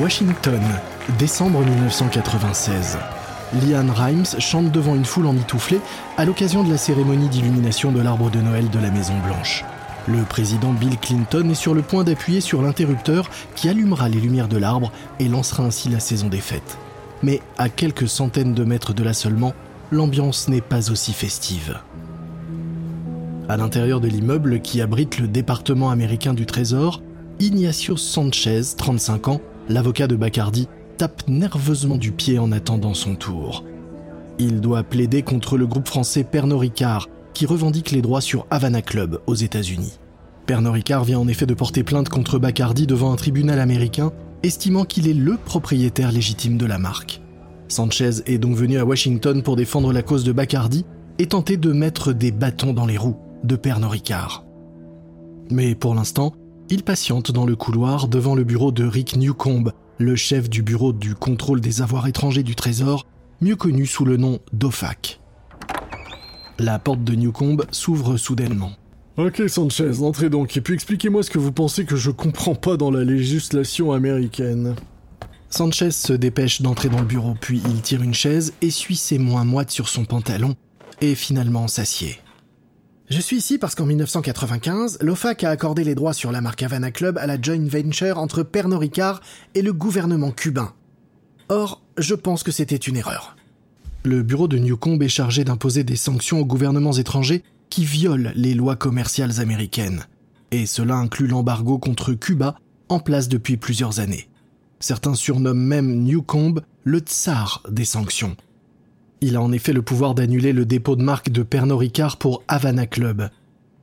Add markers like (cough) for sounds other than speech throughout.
Washington, décembre 1996. Liane Rimes chante devant une foule emmitouflée à l'occasion de la cérémonie d'illumination de l'arbre de Noël de la Maison Blanche. Le président Bill Clinton est sur le point d'appuyer sur l'interrupteur qui allumera les lumières de l'arbre et lancera ainsi la saison des fêtes. Mais à quelques centaines de mètres de là seulement, l'ambiance n'est pas aussi festive. À l'intérieur de l'immeuble qui abrite le département américain du Trésor, Ignacio Sanchez, 35 ans, l'avocat de Bacardi, tape nerveusement du pied en attendant son tour. Il doit plaider contre le groupe français Pernod Ricard, qui revendique les droits sur Havana Club aux États-Unis. Pernod Ricard vient en effet de porter plainte contre Bacardi devant un tribunal américain, estimant qu'il est le propriétaire légitime de la marque. Sanchez est donc venu à Washington pour défendre la cause de Bacardi et tenter de mettre des bâtons dans les roues de Pernod Ricard. Mais pour l'instant, il patiente dans le couloir devant le bureau de Rick Newcomb, le chef du bureau du contrôle des avoirs étrangers du Trésor, mieux connu sous le nom d'OFAC. La porte de Newcomb s'ouvre soudainement. Ok Sanchez, entrez donc et puis expliquez-moi ce que vous pensez que je comprends pas dans la législation américaine. Sanchez se dépêche d'entrer dans le bureau, puis il tire une chaise, essuie ses moins moites sur son pantalon et finalement s'assied. Je suis ici parce qu'en 1995, l'OFAC a accordé les droits sur la marque Havana Club à la joint venture entre Pernod Ricard et le gouvernement cubain. Or, je pense que c'était une erreur. Le bureau de Newcomb est chargé d'imposer des sanctions aux gouvernements étrangers qui violent les lois commerciales américaines. Et cela inclut l'embargo contre Cuba en place depuis plusieurs années. Certains surnomment même Newcomb le tsar des sanctions. Il a en effet le pouvoir d'annuler le dépôt de marque de Pernod Ricard pour Havana Club.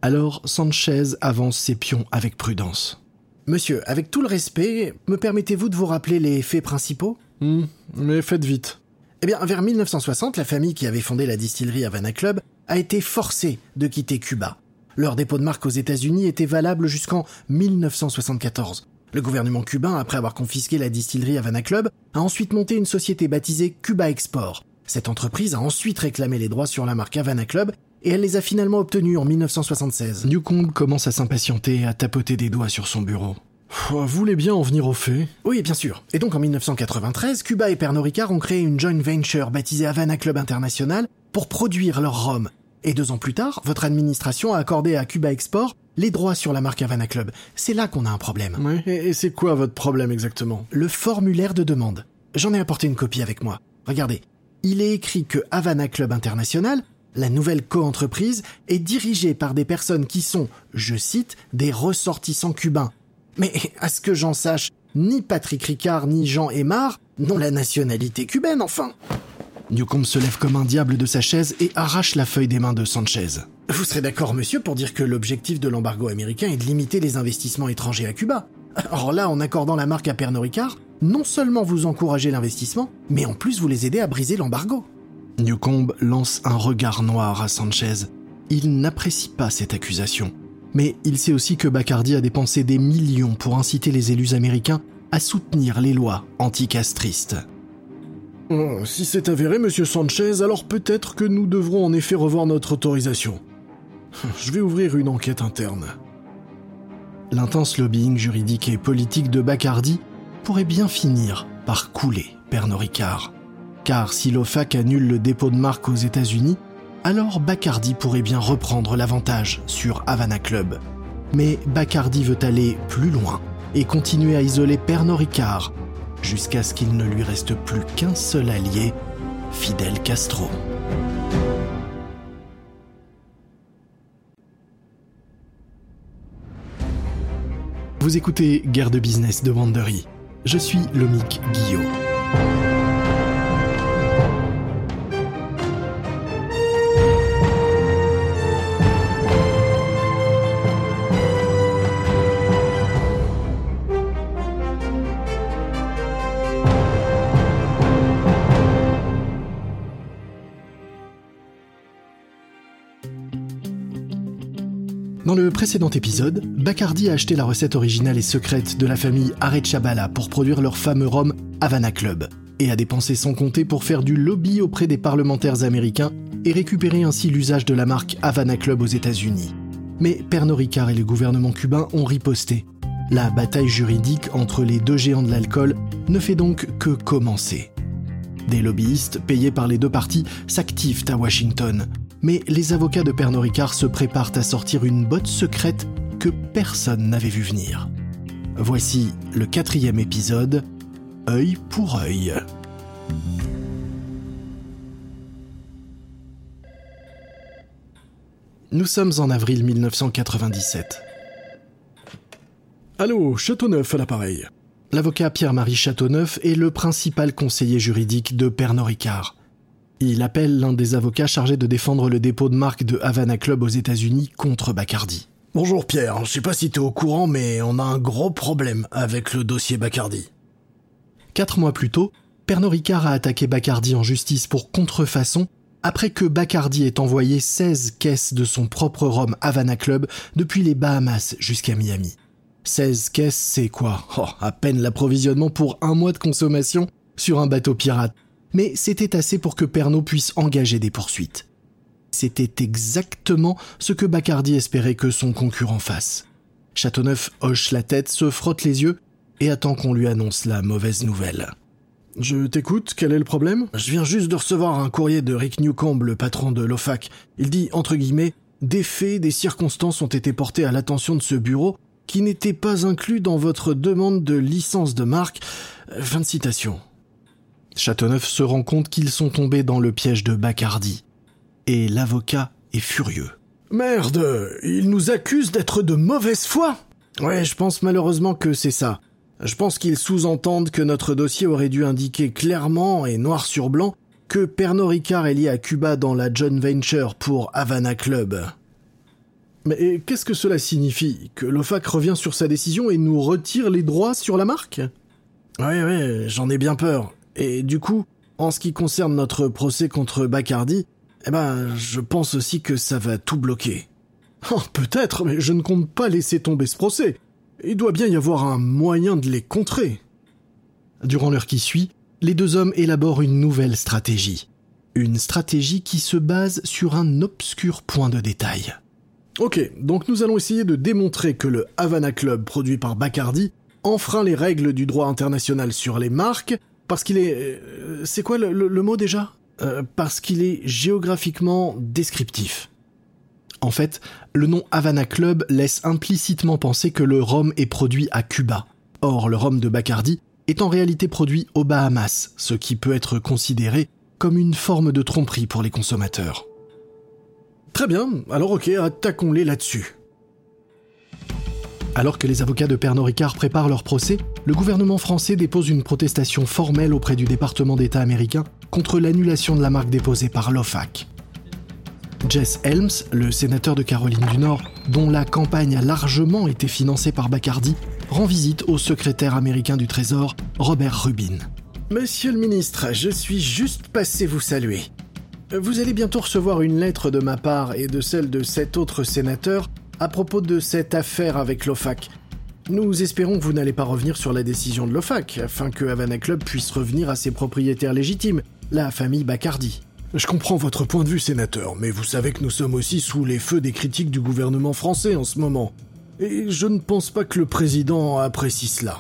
Alors Sanchez avance ses pions avec prudence. Monsieur, avec tout le respect, me permettez-vous de vous rappeler les faits principaux? Hmm, mais faites vite. Eh bien, vers 1960, la famille qui avait fondé la distillerie Havana Club a été forcée de quitter Cuba. Leur dépôt de marque aux États-Unis était valable jusqu'en 1974. Le gouvernement cubain, après avoir confisqué la distillerie Havana Club, a ensuite monté une société baptisée Cuba Export. Cette entreprise a ensuite réclamé les droits sur la marque Havana Club et elle les a finalement obtenus en 1976. Newcomb commence à s'impatienter et à tapoter des doigts sur son bureau. Vous voulez bien en venir au fait Oui, bien sûr. Et donc en 1993, Cuba et Pernod Ricard ont créé une joint venture baptisée Havana Club International pour produire leur rhum. Et deux ans plus tard, votre administration a accordé à Cuba Export les droits sur la marque Havana Club. C'est là qu'on a un problème. Oui, et c'est quoi votre problème exactement? Le formulaire de demande. J'en ai apporté une copie avec moi. Regardez, il est écrit que Havana Club International, la nouvelle coentreprise, est dirigée par des personnes qui sont, je cite, des ressortissants cubains. Mais à ce que j'en sache, ni Patrick Ricard ni Jean Aymar n'ont la nationalité cubaine, enfin. Newcomb se lève comme un diable de sa chaise et arrache la feuille des mains de Sanchez. Vous serez d'accord, monsieur, pour dire que l'objectif de l'embargo américain est de limiter les investissements étrangers à Cuba? Or là, en accordant la marque à Pernod Ricard, non seulement vous encouragez l'investissement, mais en plus vous les aidez à briser l'embargo. Newcomb lance un regard noir à Sanchez. Il n'apprécie pas cette accusation. Mais il sait aussi que Bacardi a dépensé des millions pour inciter les élus américains à soutenir les lois anticastristes. Oh, si c'est avéré, monsieur Sanchez, alors peut-être que nous devrons en effet revoir notre autorisation. Je vais ouvrir une enquête interne. L'intense lobbying juridique et politique de Bacardi pourrait bien finir par couler Pernod Ricard. Car si l'OFAC annule le dépôt de marque aux États-Unis, alors Bacardi pourrait bien reprendre l'avantage sur Havana Club. Mais Bacardi veut aller plus loin et continuer à isoler Pernod Ricard jusqu'à ce qu'il ne lui reste plus qu'un seul allié, Fidel Castro. Vous écoutez Guerre de business de Wandery. Je suis Lomic Guillot. Dans le précédent épisode, Bacardi a acheté la recette originale et secrète de la famille Arechabala pour produire leur fameux rhum Havana Club, et a dépensé sans compter pour faire du lobby auprès des parlementaires américains et récupérer ainsi l'usage de la marque Havana Club aux États-Unis. Mais Pernod Ricard et le gouvernement cubain ont riposté. La bataille juridique entre les deux géants de l'alcool ne fait donc que commencer. Des lobbyistes payés par les deux parties s'activent à Washington, mais les avocats de Pernod Ricard se préparent à sortir une botte secrète que personne n'avait vu venir. Voici le quatrième épisode, œil pour œil. Nous sommes en avril 1997. Allô, Châteauneuf à l'appareil. L'avocat Pierre-Marie Châteauneuf est le principal conseiller juridique de Pernod Ricard. Il appelle l'un des avocats chargés de défendre le dépôt de marque de Havana Club aux États-Unis contre Bacardi. Bonjour Pierre, je sais pas si t'es au courant, mais on a un gros problème avec le dossier Bacardi. Quatre mois plus tôt, Pernod Ricard a attaqué Bacardi en justice pour contrefaçon après que Bacardi ait envoyé 16 caisses de son propre rhum Havana Club depuis les Bahamas jusqu'à Miami. 16 caisses, c'est quoi? Oh, À peine l'approvisionnement pour un mois de consommation sur un bateau pirate. Mais c'était assez pour que Pernod puisse engager des poursuites. C'était exactement ce que Bacardi espérait que son concurrent fasse. Châteauneuf hoche la tête, se frotte les yeux et attend qu'on lui annonce la mauvaise nouvelle. Je t'écoute, quel est le problème? Je viens juste de recevoir un courrier de Rick Newcomb, le patron de l'OFAC. Il dit, entre guillemets, des faits, des circonstances ont été portés à l'attention de ce bureau qui n'étaient pas inclus dans votre demande de licence de marque. Fin de citation. Châteauneuf se rend compte qu'ils sont tombés dans le piège de Bacardi. Et l'avocat est furieux. Merde, il nous accuse d'être de mauvaise foi Ouais, je pense malheureusement que c'est ça. Je pense qu'ils sous-entendent que notre dossier aurait dû indiquer clairement et noir sur blanc que Pernod Ricard est lié à Cuba dans la John Venture pour Havana Club. Mais qu'est-ce que cela signifie? Que l'OFAC revient sur sa décision et nous retire les droits sur la marque? Ouais, ouais, j'en ai bien peur. Et du coup, en ce qui concerne notre procès contre Bacardi, eh ben, je pense aussi que ça va tout bloquer. (laughs) Oh, peut-être, mais je ne compte pas laisser tomber ce procès. Il doit bien y avoir un moyen de les contrer. Durant l'heure qui suit, les deux hommes élaborent une nouvelle stratégie. Une stratégie qui se base sur un obscur point de détail. Ok, donc nous allons essayer de démontrer que le Havana Club produit par Bacardi enfreint les règles du droit international sur les marques parce qu'il est... Euh, c'est quoi le, mot déjà? Euh, Parce qu'il est géographiquement descriptif. En fait, le nom Havana Club laisse implicitement penser que le rhum est produit à Cuba. Or, le rhum de Bacardi est en réalité produit aux Bahamas, ce qui peut être considéré comme une forme de tromperie pour les consommateurs. Très bien, alors ok, attaquons-les là-dessus. Alors que les avocats de Pernod Ricard préparent leur procès, le gouvernement français dépose une protestation formelle auprès du département d'État américain contre l'annulation de la marque déposée par l'OFAC. Jess Helms, le sénateur de Caroline du Nord, dont la campagne a largement été financée par Bacardi, rend visite au secrétaire américain du Trésor, Robert Rubin. Monsieur le ministre, je suis juste passé vous saluer. Vous allez bientôt recevoir une lettre de ma part et de celle de cet autre sénateur à propos de cette affaire avec l'OFAC. Nous espérons que vous n'allez pas revenir sur la décision de l'OFAC, afin que Havana Club puisse revenir à ses propriétaires légitimes, la famille Bacardi. Je comprends votre point de vue, sénateur, mais vous savez que nous sommes aussi sous les feux des critiques du gouvernement français en ce moment. Et je ne pense pas que le président apprécie cela.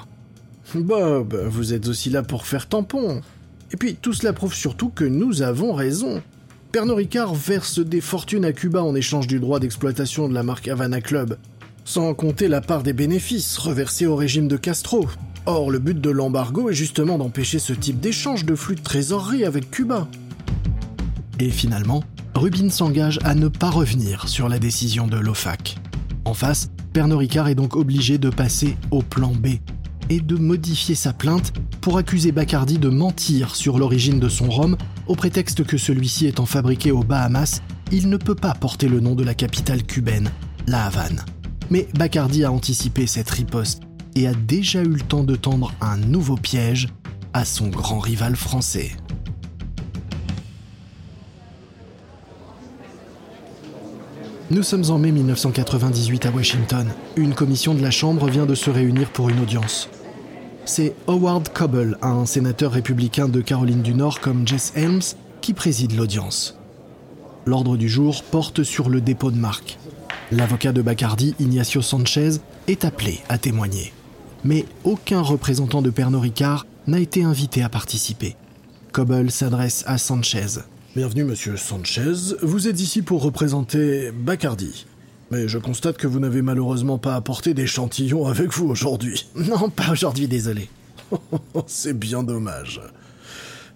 Bob, vous êtes aussi là pour faire tampon. Et puis tout cela prouve surtout que nous avons raison. Pernod Ricard verse des fortunes à Cuba en échange du droit d'exploitation de la marque Havana Club, sans compter la part des bénéfices reversés au régime de Castro. Or, le but de l'embargo est justement d'empêcher ce type d'échange de flux de trésorerie avec Cuba. Et finalement, Rubin s'engage à ne pas revenir sur la décision de l'OFAC. En face, Pernod Ricard est donc obligé de passer au plan B et de modifier sa plainte pour accuser Bacardi de mentir sur l'origine de son rhum au prétexte que celui-ci étant fabriqué aux Bahamas, il ne peut pas porter le nom de la capitale cubaine, La Havane. Mais Bacardi a anticipé cette riposte et a déjà eu le temps de tendre un nouveau piège à son grand rival français. Nous sommes en mai 1998 à Washington. Une commission de la Chambre vient de se réunir pour une audience. C'est Howard Coble, un sénateur républicain de Caroline du Nord comme Jess Helms, qui préside l'audience. L'ordre du jour porte sur le dépôt de marque. L'avocat de Bacardi, Ignacio Sanchez, est appelé à témoigner. Mais aucun représentant de Pernod Ricard n'a été invité à participer. Coble s'adresse à Sanchez. Bienvenue, monsieur Sanchez. Vous êtes ici pour représenter Bacardi. Mais je constate que vous n'avez malheureusement pas apporté d'échantillon avec vous aujourd'hui. (laughs) Non, pas aujourd'hui, désolé. (laughs) C'est bien dommage.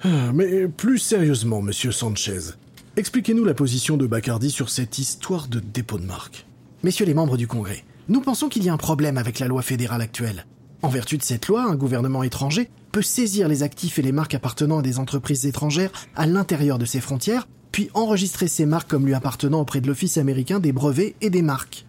Ah, mais plus sérieusement, monsieur Sanchez, expliquez-nous la position de Bacardi sur cette histoire de dépôt de marque. Messieurs les membres du Congrès, nous pensons qu'il y a un problème avec la loi fédérale actuelle. En vertu de cette loi, un gouvernement étranger peut saisir les actifs et les marques appartenant à des entreprises étrangères à l'intérieur de ses frontières, puis enregistrer ces marques comme lui appartenant auprès de l'Office américain des brevets et des marques.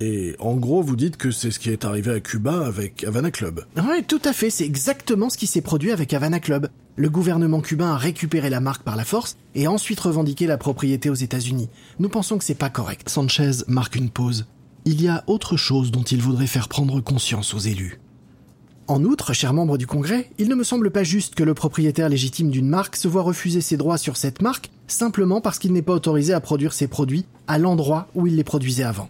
Et en gros, vous dites que c'est ce qui est arrivé à Cuba avec Havana Club. Oui, tout à fait, c'est exactement ce qui s'est produit avec Havana Club. Le gouvernement cubain a récupéré la marque par la force et a ensuite revendiqué la propriété aux États-Unis. Nous pensons que c'est pas correct. Sanchez marque une pause. Il y a autre chose dont il voudrait faire prendre conscience aux élus. En outre, chers membres du Congrès, il ne me semble pas juste que le propriétaire légitime d'une marque se voit refuser ses droits sur cette marque simplement parce qu'il n'est pas autorisé à produire ses produits à l'endroit où il les produisait avant.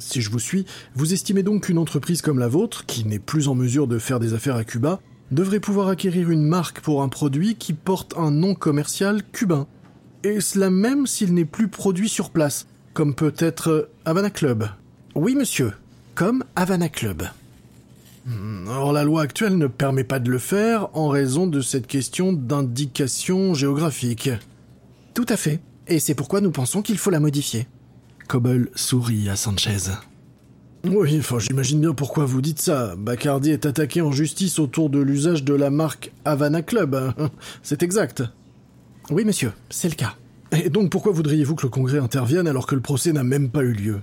Si je vous suis, vous estimez donc qu'une entreprise comme la vôtre, qui n'est plus en mesure de faire des affaires à Cuba, devrait pouvoir acquérir une marque pour un produit qui porte un nom commercial cubain. Et cela même s'il n'est plus produit sur place, comme peut-être Havana Club. Oui, monsieur, comme Havana Club. Hmm, or, la loi actuelle ne permet pas de le faire en raison de cette question d'indication géographique. Tout à fait. Et c'est pourquoi nous pensons qu'il faut la modifier. Coble sourit à Sanchez. Oui, enfin j'imagine bien pourquoi vous dites ça. Bacardi est attaqué en justice autour de l'usage de la marque Havana Club. (laughs) C'est exact. Oui, monsieur, c'est le cas. Et donc pourquoi voudriez-vous que le Congrès intervienne alors que le procès n'a même pas eu lieu?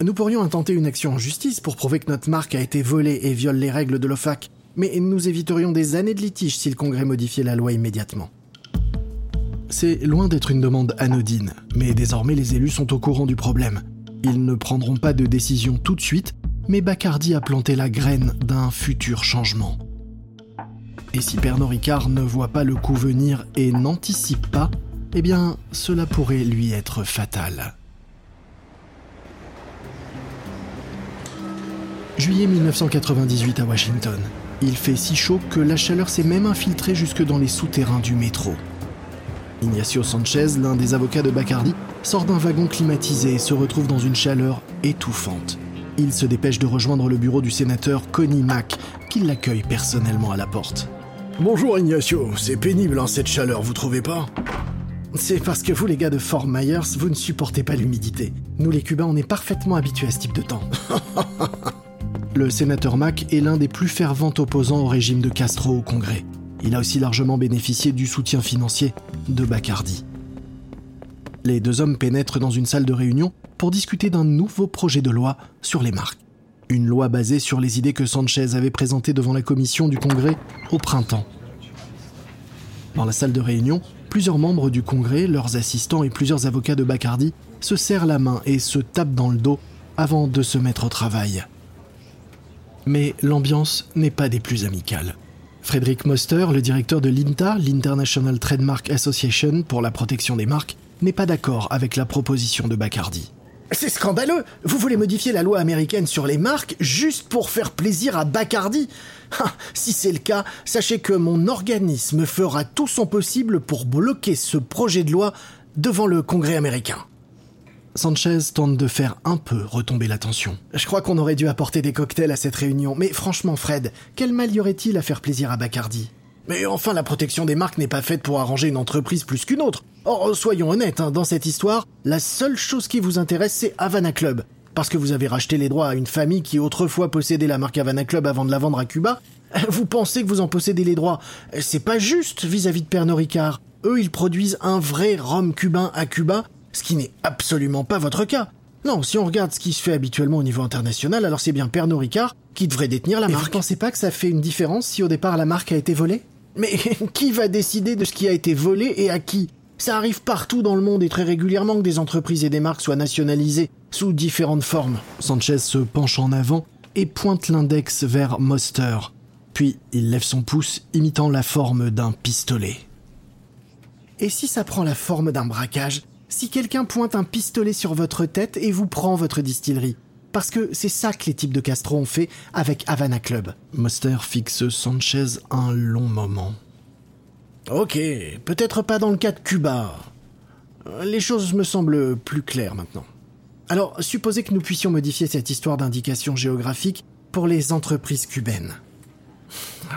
Nous pourrions intenter une action en justice pour prouver que notre marque a été volée et viole les règles de l'OFAC, mais nous éviterions des années de litige si le Congrès modifiait la loi immédiatement. C'est loin d'être une demande anodine, mais désormais les élus sont au courant du problème. Ils ne prendront pas de décision tout de suite, mais Bacardi a planté la graine d'un futur changement. Et si Pernod Ricard ne voit pas le coup venir et n'anticipe pas, eh bien, cela pourrait lui être fatal. Juillet 1998 à Washington. Il fait si chaud que la chaleur s'est même infiltrée jusque dans les souterrains du métro. Ignacio Sanchez, l'un des avocats de Bacardi, sort d'un wagon climatisé et se retrouve dans une chaleur étouffante. Il se dépêche de rejoindre le bureau du sénateur Connie Mack, qui l'accueille personnellement à la porte. Bonjour Ignacio, c'est pénible hein, cette chaleur, vous trouvez pas? C'est parce que vous les gars de Fort Myers, vous ne supportez pas l'humidité. Nous les Cubains, on est parfaitement habitués à ce type de temps. (laughs) le sénateur Mack est l'un des plus fervents opposants au régime de Castro au Congrès. Il a aussi largement bénéficié du soutien financier de Bacardi. Les deux hommes pénètrent dans une salle de réunion pour discuter d'un nouveau projet de loi sur les marques. Une loi basée sur les idées que Sanchez avait présentées devant la commission du Congrès au printemps. Dans la salle de réunion, plusieurs membres du Congrès, leurs assistants et plusieurs avocats de Bacardi se serrent la main et se tapent dans le dos avant de se mettre au travail. Mais l'ambiance n'est pas des plus amicales. Frédéric Moster, le directeur de l'INTA, l'International Trademark Association pour la protection des marques, n'est pas d'accord avec la proposition de Bacardi. C'est scandaleux Vous voulez modifier la loi américaine sur les marques juste pour faire plaisir à Bacardi? Ah, Si c'est le cas, sachez que mon organisme fera tout son possible pour bloquer ce projet de loi devant le Congrès américain. Sanchez tente de faire un peu retomber la tension. Je crois qu'on aurait dû apporter des cocktails à cette réunion, mais franchement Fred, quel mal y aurait-il à faire plaisir à Bacardi? Mais enfin, la protection des marques n'est pas faite pour arranger une entreprise plus qu'une autre. Or, soyons honnêtes, hein, dans cette histoire, la seule chose qui vous intéresse, c'est Havana Club. Parce que vous avez racheté les droits à une famille qui autrefois possédait la marque Havana Club avant de la vendre à Cuba. (laughs) Vous pensez que vous en possédez les droits? C'est pas juste vis-à-vis de Pernod Ricard. Eux, ils produisent un vrai rhum cubain à Cuba ce qui n'est absolument pas votre cas. Non, si on regarde ce qui se fait habituellement au niveau international, alors c'est bien Pernod Ricard qui devrait détenir la marque. Vous pensez pas que ça fait une différence si au départ la marque a été volée? Mais (laughs) qui va décider de ce qui a été volé et à qui? Ça arrive partout dans le monde et très régulièrement que des entreprises et des marques soient nationalisées sous différentes formes. Sanchez se penche en avant et pointe l'index vers Moster. Puis il lève son pouce imitant la forme d'un pistolet. Et si ça prend la forme d'un braquage si quelqu'un pointe un pistolet sur votre tête et vous prend votre distillerie. Parce que c'est ça que les types de Castro ont fait avec Havana Club. Moster fixe Sanchez un long moment. Ok, peut-être pas dans le cas de Cuba. Les choses me semblent plus claires maintenant. Alors, supposez que nous puissions modifier cette histoire d'indication géographique pour les entreprises cubaines.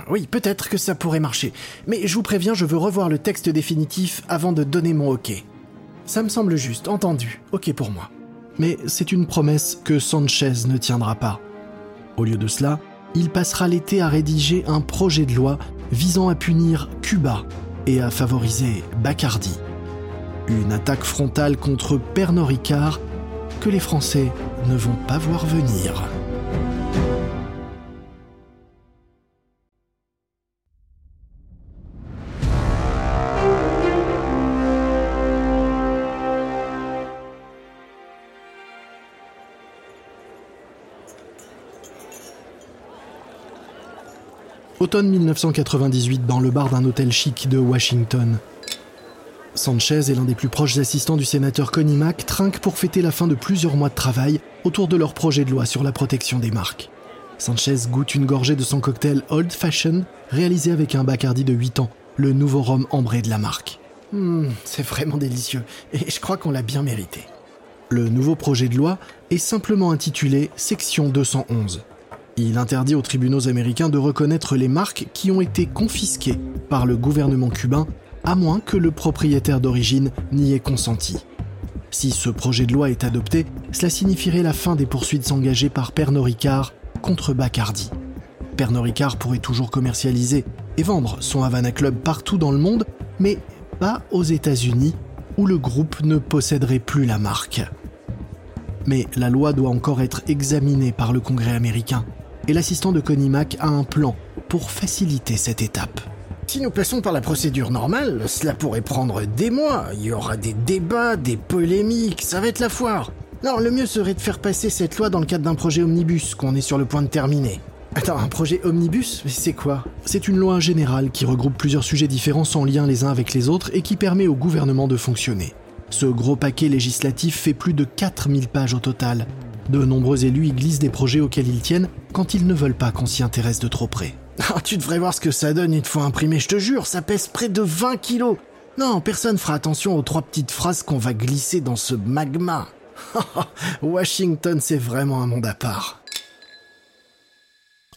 Oui, peut-être que ça pourrait marcher. Mais je vous préviens, je veux revoir le texte définitif avant de donner mon OK. Ça me semble juste, entendu. OK pour moi. Mais c'est une promesse que Sanchez ne tiendra pas. Au lieu de cela, il passera l'été à rédiger un projet de loi visant à punir Cuba et à favoriser Bacardi. Une attaque frontale contre Pernod Ricard que les Français ne vont pas voir venir. Automne 1998 dans le bar d'un hôtel chic de Washington. Sanchez et l'un des plus proches assistants du sénateur Connie Mack trinquent pour fêter la fin de plusieurs mois de travail autour de leur projet de loi sur la protection des marques. Sanchez goûte une gorgée de son cocktail Old Fashioned réalisé avec un Bacardi de 8 ans, le nouveau rhum ambré de la marque. Hum, c'est vraiment délicieux et je crois qu'on l'a bien mérité. Le nouveau projet de loi est simplement intitulé Section 211. Il interdit aux tribunaux américains de reconnaître les marques qui ont été confisquées par le gouvernement cubain, à moins que le propriétaire d'origine n'y ait consenti. Si ce projet de loi est adopté, cela signifierait la fin des poursuites engagées par Pernod Ricard contre Bacardi. Pernod Ricard pourrait toujours commercialiser et vendre son Havana Club partout dans le monde, mais pas aux États-Unis, où le groupe ne posséderait plus la marque. Mais la loi doit encore être examinée par le Congrès américain et l'assistant de Connie Mack a un plan pour faciliter cette étape. Si nous passons par la procédure normale, cela pourrait prendre des mois. Il y aura des débats, des polémiques, ça va être la foire. Non, le mieux serait de faire passer cette loi dans le cadre d'un projet omnibus qu'on est sur le point de terminer. Attends, un projet omnibus C'est quoi? C'est une loi générale qui regroupe plusieurs sujets différents sans lien les uns avec les autres et qui permet au gouvernement de fonctionner. Ce gros paquet législatif fait plus de 4000 pages au total. De nombreux élus y glissent des projets auxquels ils tiennent quand ils ne veulent pas qu'on s'y intéresse de trop près. (laughs) Ah, tu devrais voir ce que ça donne une fois imprimé, je te jure, ça pèse près de 20 kilos. Non, personne fera attention aux trois petites phrases qu'on va glisser dans ce magma. (laughs) Washington, c'est vraiment un monde à part.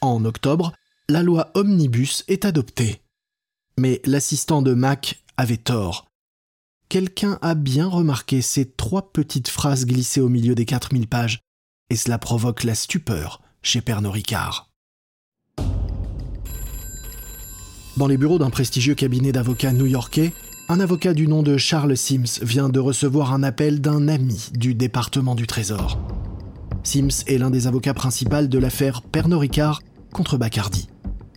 En octobre, la loi Omnibus est adoptée. Mais l'assistant de Mac avait tort. Quelqu'un a bien remarqué ces trois petites phrases glissées au milieu des 4000 pages et cela provoque la stupeur chez Pernod Ricard. Dans les bureaux d'un prestigieux cabinet d'avocats new-yorkais, un avocat du nom de Charles Sims vient de recevoir un appel d'un ami du département du Trésor. Sims est l'un des avocats principaux de l'affaire Pernod Ricard contre Bacardi.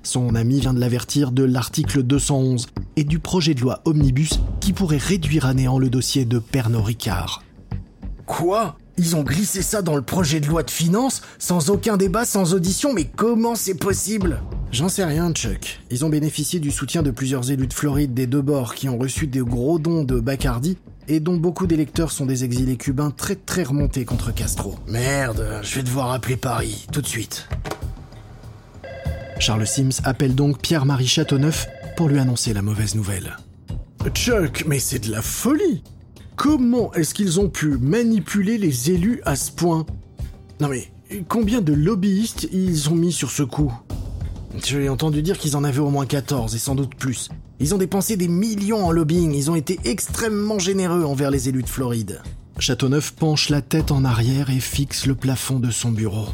Son ami vient de l'avertir de l'article 211 et du projet de loi Omnibus qui pourrait réduire à néant le dossier de Pernod Ricard. Quoi? Ils ont glissé ça dans le projet de loi de finances, sans aucun débat, sans audition, mais comment c'est possible? J'en sais rien, Chuck. Ils ont bénéficié du soutien de plusieurs élus de Floride des deux bords qui ont reçu des gros dons de Bacardi et dont beaucoup d'électeurs sont des exilés cubains très très remontés contre Castro. Merde, je vais devoir appeler Paris, tout de suite. Charles Sims appelle donc Pierre-Marie Châteauneuf pour lui annoncer la mauvaise nouvelle. Chuck, mais c'est de la folie Comment est-ce qu'ils ont pu manipuler les élus à ce point Non mais, combien de lobbyistes ils ont mis sur ce coup J'ai entendu dire qu'ils en avaient au moins 14 et sans doute plus. Ils ont dépensé des millions en lobbying, ils ont été extrêmement généreux envers les élus de Floride. Châteauneuf penche la tête en arrière et fixe le plafond de son bureau.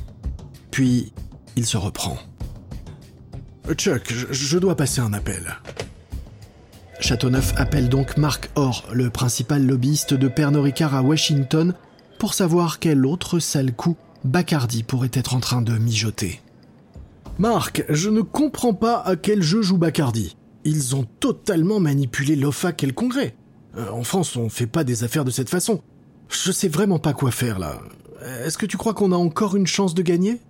Puis, il se reprend. Chuck, je dois passer un appel. Châteauneuf appelle donc Marc Orr, le principal lobbyiste de Pernod Ricard à Washington, pour savoir quel autre sale coup Bacardi pourrait être en train de mijoter. Marc, je ne comprends pas à quel jeu joue Bacardi. Ils ont totalement manipulé l'OFAC et le Congrès. Euh, en France, on fait pas des affaires de cette façon. Je sais vraiment pas quoi faire là. Est-ce que tu crois qu'on a encore une chance de gagner?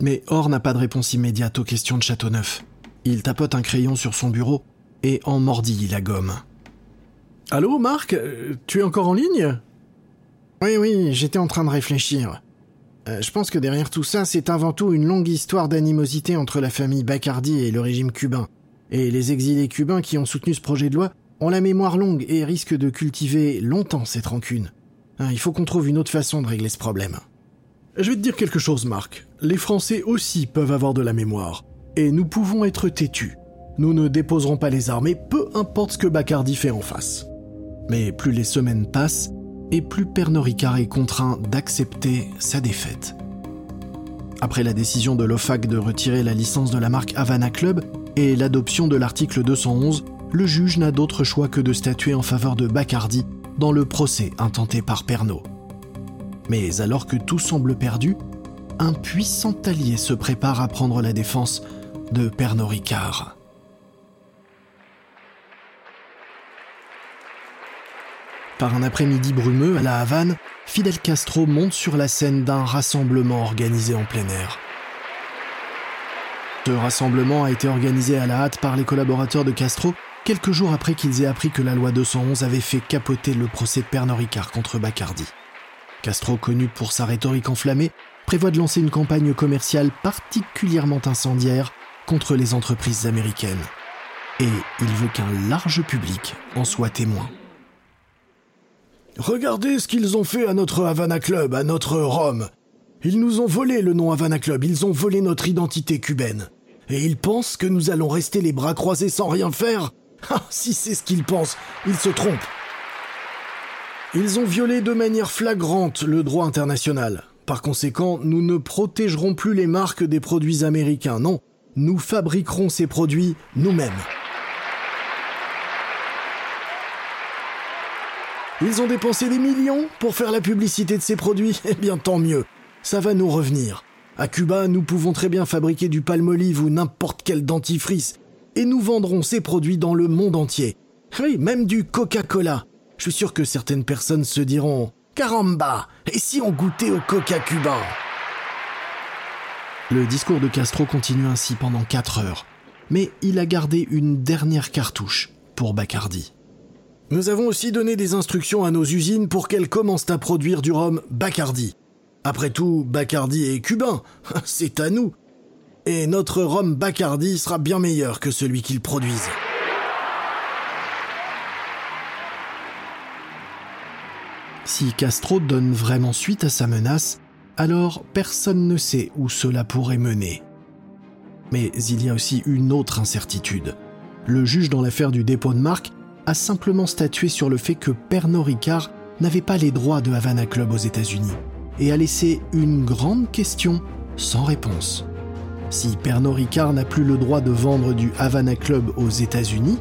Mais Orr n'a pas de réponse immédiate aux questions de Châteauneuf. Il tapote un crayon sur son bureau et en mordit la gomme. Allô, Marc euh, Tu es encore en ligne? Oui, oui, j'étais en train de réfléchir. Euh, je pense que derrière tout ça, c'est avant tout une longue histoire d'animosité entre la famille Bacardi et le régime cubain. Et les exilés cubains qui ont soutenu ce projet de loi ont la mémoire longue et risquent de cultiver longtemps cette rancune. Hein, il faut qu'on trouve une autre façon de régler ce problème. Je vais te dire quelque chose, Marc. Les Français aussi peuvent avoir de la mémoire. Et nous pouvons être têtus. Nous ne déposerons pas les armées, peu importe ce que Bacardi fait en face. Mais plus les semaines passent, et plus Pernod Ricard est contraint d'accepter sa défaite. Après la décision de l'OFAC de retirer la licence de la marque Havana Club et l'adoption de l'article 211, le juge n'a d'autre choix que de statuer en faveur de Bacardi dans le procès intenté par Pernod. Mais alors que tout semble perdu, un puissant allié se prépare à prendre la défense de Pernod Ricard. Par un après-midi brumeux à La Havane, Fidel Castro monte sur la scène d'un rassemblement organisé en plein air. Ce rassemblement a été organisé à la hâte par les collaborateurs de Castro quelques jours après qu'ils aient appris que la loi 211 avait fait capoter le procès de Pernod Ricard contre Bacardi. Castro, connu pour sa rhétorique enflammée, prévoit de lancer une campagne commerciale particulièrement incendiaire contre les entreprises américaines. Et il veut qu'un large public en soit témoin. Regardez ce qu'ils ont fait à notre Havana Club, à notre Rome. Ils nous ont volé le nom Havana Club, ils ont volé notre identité cubaine. Et ils pensent que nous allons rester les bras croisés sans rien faire (laughs) Ah, si c'est ce qu'ils pensent, ils se trompent. Ils ont violé de manière flagrante le droit international. Par conséquent, nous ne protégerons plus les marques des produits américains, non, nous fabriquerons ces produits nous-mêmes. Ils ont dépensé des millions pour faire la publicité de ces produits (laughs) Eh bien tant mieux, ça va nous revenir. À Cuba, nous pouvons très bien fabriquer du palmolive ou n'importe quel dentifrice, et nous vendrons ces produits dans le monde entier. Oui, même du Coca-Cola. Je suis sûr que certaines personnes se diront Caramba, et si on goûtait au Coca cubain Le discours de Castro continue ainsi pendant 4 heures, mais il a gardé une dernière cartouche pour Bacardi. Nous avons aussi donné des instructions à nos usines pour qu'elles commencent à produire du rhum Bacardi. Après tout, Bacardi est cubain, (laughs) c'est à nous. Et notre rhum Bacardi sera bien meilleur que celui qu'ils produisent. Si Castro donne vraiment suite à sa menace, alors personne ne sait où cela pourrait mener. Mais il y a aussi une autre incertitude. Le juge dans l'affaire du dépôt de marque a simplement statué sur le fait que Pernod Ricard n'avait pas les droits de Havana Club aux États-Unis et a laissé une grande question sans réponse. Si Pernod Ricard n'a plus le droit de vendre du Havana Club aux États-Unis,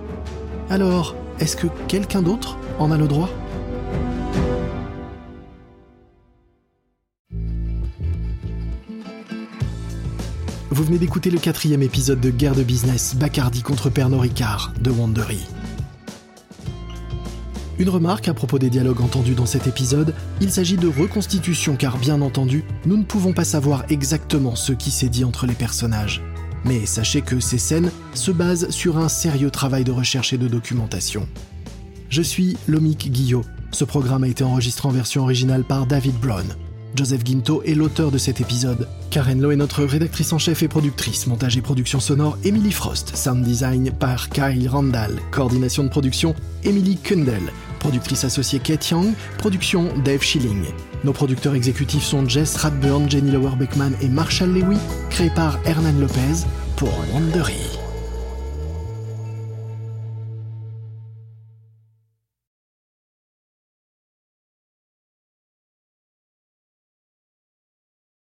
alors est-ce que quelqu'un d'autre en a le droit? Vous venez d'écouter le quatrième épisode de Guerre de business Bacardi contre Pernod Ricard de Wandery. Une remarque à propos des dialogues entendus dans cet épisode, il s'agit de reconstitution car bien entendu, nous ne pouvons pas savoir exactement ce qui s'est dit entre les personnages. Mais sachez que ces scènes se basent sur un sérieux travail de recherche et de documentation. Je suis Lomik Guillot. Ce programme a été enregistré en version originale par David Brown. Joseph Guinto est l'auteur de cet épisode. Karen Lowe est notre rédactrice en chef et productrice. Montage et production sonore, Emily Frost. Sound design par Kyle Randall. Coordination de production, Emily Kundel. Productrice associée Kate Young. Production, Dave Schilling. Nos producteurs exécutifs sont Jess Radburn, Jenny Lower Beckman et Marshall Lewy. Créés par Hernan Lopez pour Wandery.